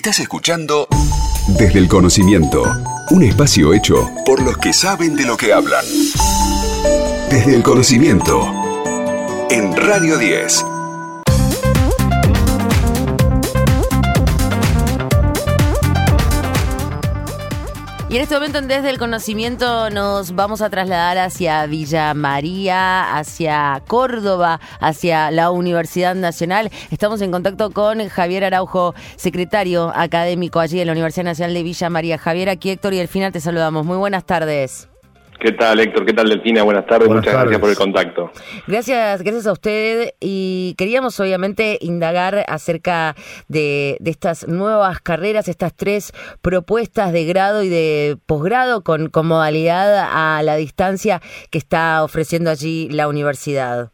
Estás escuchando Desde el Conocimiento, un espacio hecho por los que saben de lo que hablan. Desde el Conocimiento, en Radio 10. Y en este momento, desde el conocimiento, nos vamos a trasladar hacia Villa María, hacia Córdoba, hacia la Universidad Nacional. Estamos en contacto con Javier Araujo, secretario académico allí en la Universidad Nacional de Villa María. Javier, aquí Héctor y Delfina te saludamos. Muy buenas tardes. ¿Qué tal, Héctor? ¿Qué tal, Delfina? Buenas tardes, muchas gracias por el contacto. Gracias, gracias a usted. Y queríamos, obviamente, indagar acerca de, estas nuevas carreras, estas tres propuestas de grado y de posgrado con, con modalidad a la distancia que está ofreciendo allí la universidad.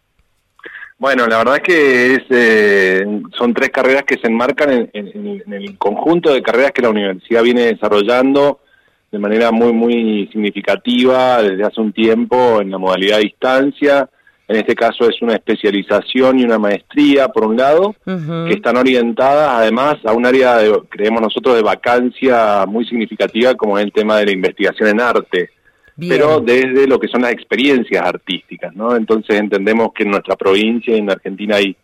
Bueno, la verdad es que es, eh, son tres carreras que se enmarcan en el conjunto de carreras que la universidad viene desarrollando de manera muy, muy significativa desde hace un tiempo en la modalidad de distancia. En este caso es una especialización y una maestría, por un lado, que están orientadas además a un área, de, creemos nosotros, de vacancia muy significativa como es el tema de la investigación en arte. pero desde lo que son las experiencias artísticas, ¿no? Entonces entendemos que en nuestra provincia y en Argentina hay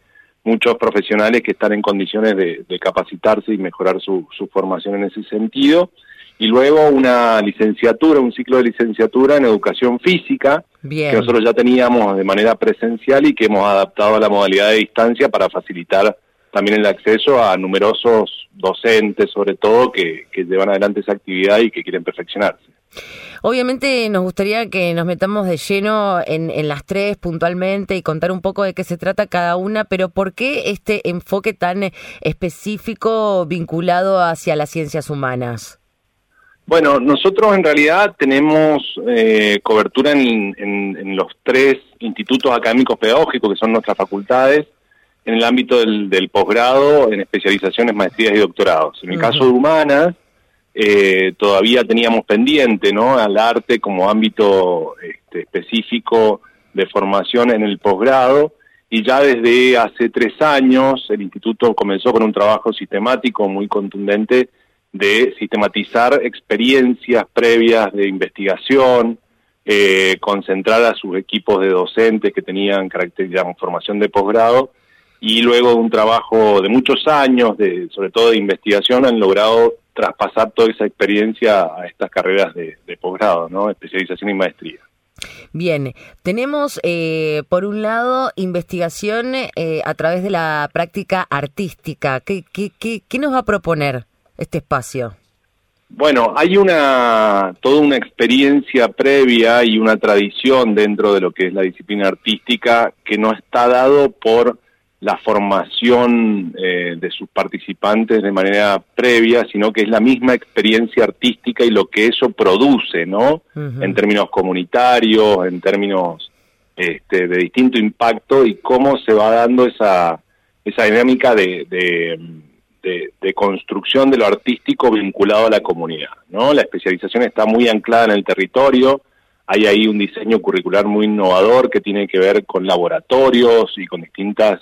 muchos profesionales que están en condiciones de, capacitarse y mejorar su, su formación en ese sentido y luego una licenciatura, un ciclo de licenciatura en educación física, que nosotros ya teníamos de manera presencial y que hemos adaptado a la modalidad de distancia para facilitar también el acceso a numerosos docentes, sobre todo, que, llevan adelante esa actividad y que quieren perfeccionarse. Obviamente nos gustaría que nos metamos de lleno en, en, las tres puntualmente y contar un poco de qué se trata cada una, pero ¿por qué este enfoque tan específico vinculado hacia las ciencias humanas? Bueno, nosotros en realidad tenemos eh, cobertura en, los tres institutos académicos pedagógicos, que son nuestras facultades, en el ámbito del, posgrado, en especializaciones, maestrías y doctorados. En el caso de humanas, eh, todavía teníamos pendiente ¿no? al arte como ámbito este, específico de formación en el posgrado, y ya desde hace tres años el instituto comenzó con un trabajo sistemático muy contundente de sistematizar experiencias previas de investigación, eh, concentrar a sus equipos de docentes que tenían características formación de posgrado y luego un trabajo de muchos años, de, sobre todo de investigación, han logrado traspasar toda esa experiencia a estas carreras de, posgrado, ¿no? especialización y maestría. Bien, tenemos eh, por un lado investigación eh, a través de la práctica artística. ¿Qué, qué, qué, qué nos va a proponer? Este espacio? Bueno, hay una toda una experiencia previa y una tradición dentro de lo que es la disciplina artística que no está dado por la formación eh, de sus participantes de manera previa, sino que es la misma experiencia artística y lo que eso produce, ¿no? En términos comunitarios, en términos este, de distinto impacto y cómo se va dando esa, esa dinámica de de, construcción de lo artístico vinculado a la comunidad. ¿no? La especialización está muy anclada en el territorio, hay ahí un diseño curricular muy innovador que tiene que ver con laboratorios y con distintos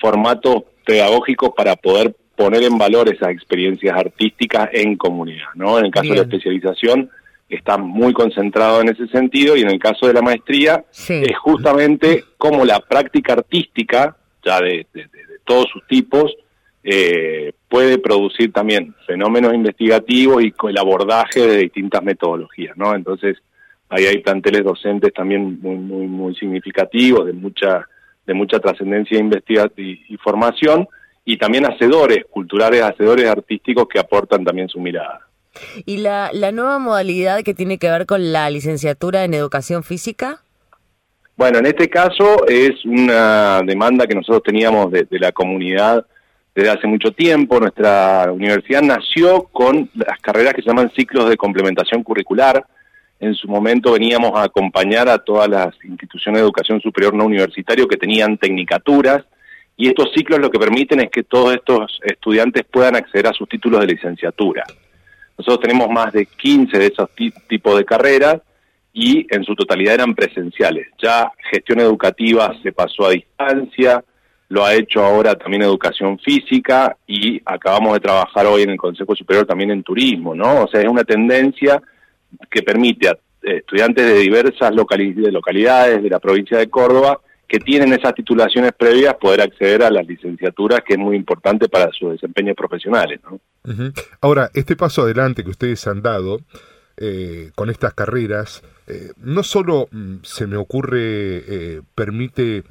formatos pedagógicos para poder poner en valor esas experiencias artísticas en comunidad. ¿no? En el caso de la especialización está muy concentrado en ese sentido y en el caso de la maestría es justamente como la práctica artística, ya de todos sus tipos, eh, puede producir también fenómenos investigativos y el abordaje de distintas metodologías, ¿no? Entonces, ahí hay planteles docentes también muy, muy, muy significativos, de mucha, de mucha trascendencia y, formación, y también hacedores culturales, hacedores artísticos que aportan también su mirada. ¿Y la, la nueva modalidad que tiene que ver con la licenciatura en educación física? Bueno, en este caso es una demanda que nosotros teníamos de la comunidad desde hace mucho tiempo. Nuestra universidad nació con las carreras que se llaman ciclos de complementación curricular. En su momento veníamos a acompañar a todas las instituciones de educación superior no universitario que tenían tecnicaturas y estos ciclos lo que permiten es que todos estos estudiantes puedan acceder a sus títulos de licenciatura. Nosotros tenemos más de 15 de esos tipos de carreras y en su totalidad eran presenciales. Ya gestión educativa se pasó a distancia, lo ha hecho ahora también educación física y acabamos de trabajar hoy en el Consejo Superior también en turismo, ¿no? O sea, es una tendencia que permite a eh, estudiantes de diversas localidades de la provincia de Córdoba que tienen esas titulaciones previas poder acceder a las licenciaturas, que es muy importante para su desempeño profesionales. ¿no? Ahora, este paso adelante que ustedes han dado eh, con estas carreras, eh, no solo mm, se me ocurre, permite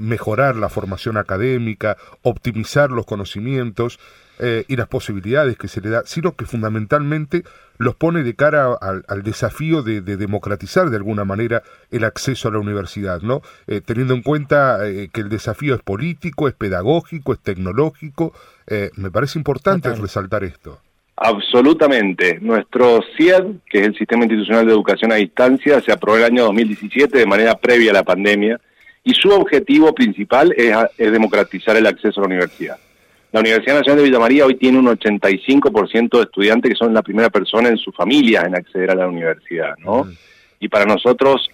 mejorar la formación académica, optimizar los conocimientos eh, y las posibilidades que se le da, sino que fundamentalmente los pone de cara al, desafío de, democratizar de alguna manera el acceso a la universidad, ¿no? Eh, teniendo en cuenta eh, que el desafío es político, es pedagógico, es tecnológico, me parece importante resaltar esto. Absolutamente. Nuestro CIED, que es el Sistema Institucional de Educación a Distancia, se aprobó el año 2017 de manera previa a la pandemia y su objetivo principal es, democratizar el acceso a la universidad. La Universidad Nacional de Villa María hoy tiene un 85% de estudiantes que son la primera persona en su familia en acceder a la universidad, ¿no? Y para nosotros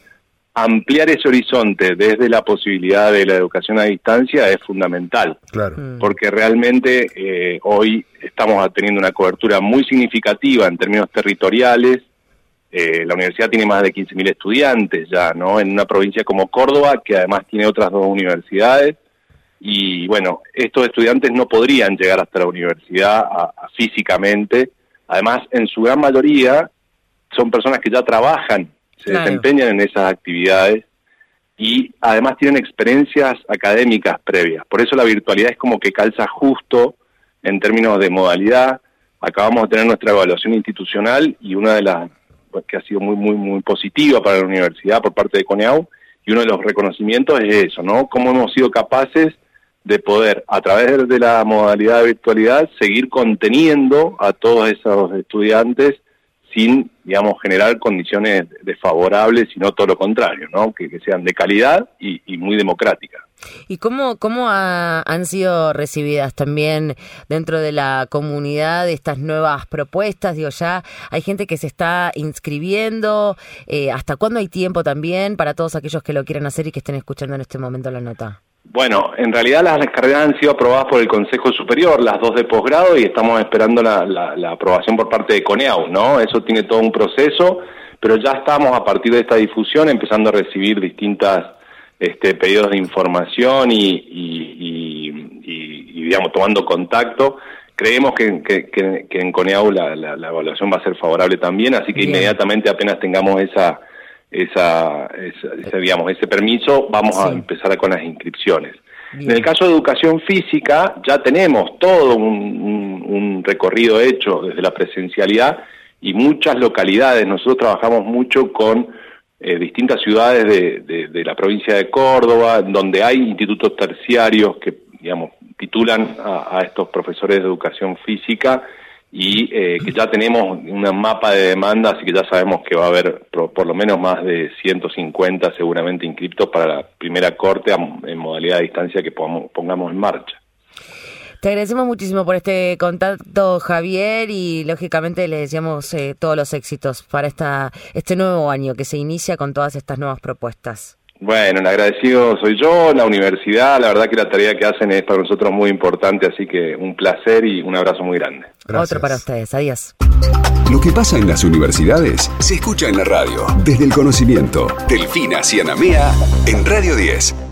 ampliar ese horizonte desde la posibilidad de la educación a distancia es fundamental, claro. porque realmente eh, hoy estamos teniendo una cobertura muy significativa en términos territoriales, eh, la universidad tiene más de 15.000 estudiantes ya, ¿no? En una provincia como Córdoba, que además tiene otras dos universidades. Y bueno, estos estudiantes no podrían llegar hasta la universidad físicamente. Además, en su gran mayoría son personas que ya trabajan, se desempeñan en esas actividades y además tienen experiencias académicas previas. Por eso la virtualidad es como que calza justo en términos de modalidad. Acabamos de tener nuestra evaluación institucional y una de las que ha sido muy, muy, muy positiva para la universidad por parte de CONEAU, y uno de los reconocimientos es eso, ¿no? Cómo hemos sido capaces de poder, a través de la modalidad de virtualidad, seguir conteniendo a todos esos estudiantes sin, digamos, generar condiciones desfavorables, sino todo lo contrario, ¿no? Que, sean de calidad y, y muy democráticas. ¿Y cómo, cómo han sido recibidas también dentro de la comunidad estas nuevas propuestas? Digo, ya hay gente que se está inscribiendo. Eh, ¿Hasta cuándo hay tiempo también para todos aquellos que lo quieran hacer y que estén escuchando en este momento la nota? Bueno, en realidad las carreras han sido aprobadas por el Consejo Superior, las dos de posgrado, y estamos esperando la, la aprobación por parte de CONEAU, ¿no? Eso tiene todo un proceso, pero ya estamos a partir de esta difusión empezando a recibir distintas este, pedidos de información y, y, digamos, tomando contacto. Creemos que, que, en Coneau la, la, evaluación va a ser favorable también, así que inmediatamente apenas tengamos esa, esa, ese, digamos, ese permiso, vamos a empezar con las inscripciones. En el caso de educación física, ya tenemos todo un, un, recorrido hecho desde la presencialidad y muchas localidades. Nosotros trabajamos mucho con eh, distintas ciudades de, de, la provincia de Córdoba, donde hay institutos terciarios que, digamos, titulan a, estos profesores de educación física y eh, que ya tenemos un mapa de demanda, así que ya sabemos que va a haber por, lo menos más de 150 seguramente inscriptos para la primera corte en modalidad de distancia que pongamos en marcha. Te agradecemos muchísimo por este contacto, Javier, y lógicamente le deseamos eh, todos los éxitos para esta, este nuevo año que se inicia con todas estas nuevas propuestas. Bueno, el agradecido soy yo, la universidad, la verdad que la tarea que hacen es para nosotros muy importante, así que un placer y un abrazo muy grande. Otro para ustedes, adiós. Lo que pasa en las universidades se escucha en la radio, desde el conocimiento. Delfina Cianamea en Radio 10.